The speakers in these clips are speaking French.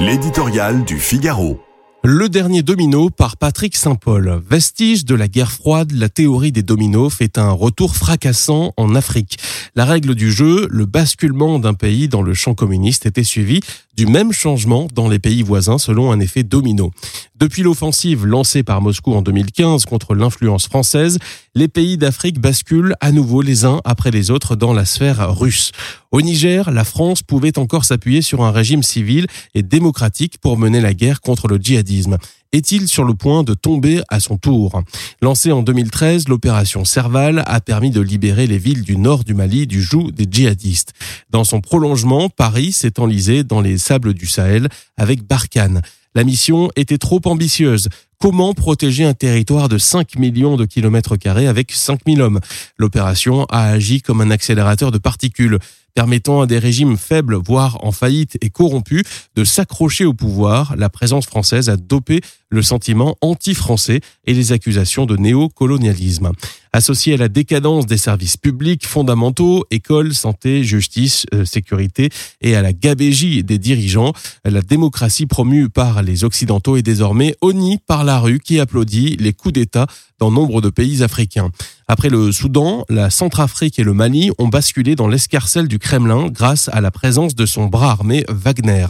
L'éditorial du Figaro. Le dernier domino par Patrick Saint-Paul. Vestige de la guerre froide, la théorie des dominos fait un retour fracassant en Afrique. La règle du jeu, le basculement d'un pays dans le champ communiste était suivi du même changement dans les pays voisins selon un effet domino. Depuis l'offensive lancée par Moscou en 2015 contre l'influence française, les pays d'Afrique basculent à nouveau les uns après les autres dans la sphère russe. Au Niger, la France pouvait encore s'appuyer sur un régime civil et démocratique pour mener la guerre contre le djihadisme est-il sur le point de tomber à son tour? Lancée en 2013, l'opération Serval a permis de libérer les villes du nord du Mali du joug des djihadistes. Dans son prolongement, Paris s'est enlisé dans les sables du Sahel avec Barkhane. La mission était trop ambitieuse. Comment protéger un territoire de 5 millions de kilomètres carrés avec 5000 hommes? L'opération a agi comme un accélérateur de particules permettant à des régimes faibles, voire en faillite et corrompus, de s'accrocher au pouvoir. La présence française a dopé le sentiment anti-français et les accusations de néocolonialisme. Associé à la décadence des services publics fondamentaux, écoles, santé, justice, euh, sécurité et à la gabégie des dirigeants, la démocratie promue par les Occidentaux est désormais honnie par la rue qui applaudit les coups d'État dans nombre de pays africains. Après le Soudan, la Centrafrique et le Mali ont basculé dans l'escarcelle du Kremlin grâce à la présence de son bras armé Wagner.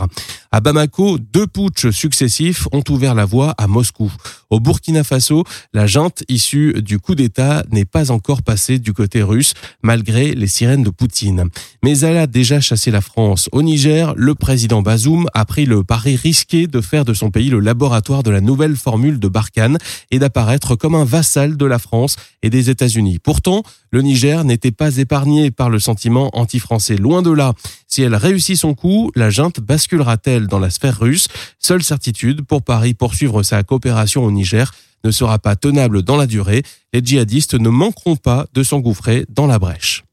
À Bamako, deux putschs successifs ont ouvert la voie à Moscou. Au Burkina Faso, la junte issue du coup d'État n'est pas encore passée du côté russe, malgré les sirènes de Poutine. Mais elle a déjà chassé la France. Au Niger, le président Bazoum a pris le pari risqué de faire de son pays le laboratoire de la nouvelle formule de Barkhane et d'apparaître comme un vassal de la France et des États-Unis. Pourtant, le Niger n'était pas épargné par le sentiment anti-français. Loin de là. Si elle réussit son coup, la junte basculera-t-elle dans la sphère russe? Seule certitude pour Paris poursuivre sa coopération au Niger ne sera pas tenable dans la durée. Les djihadistes ne manqueront pas de s'engouffrer dans la brèche.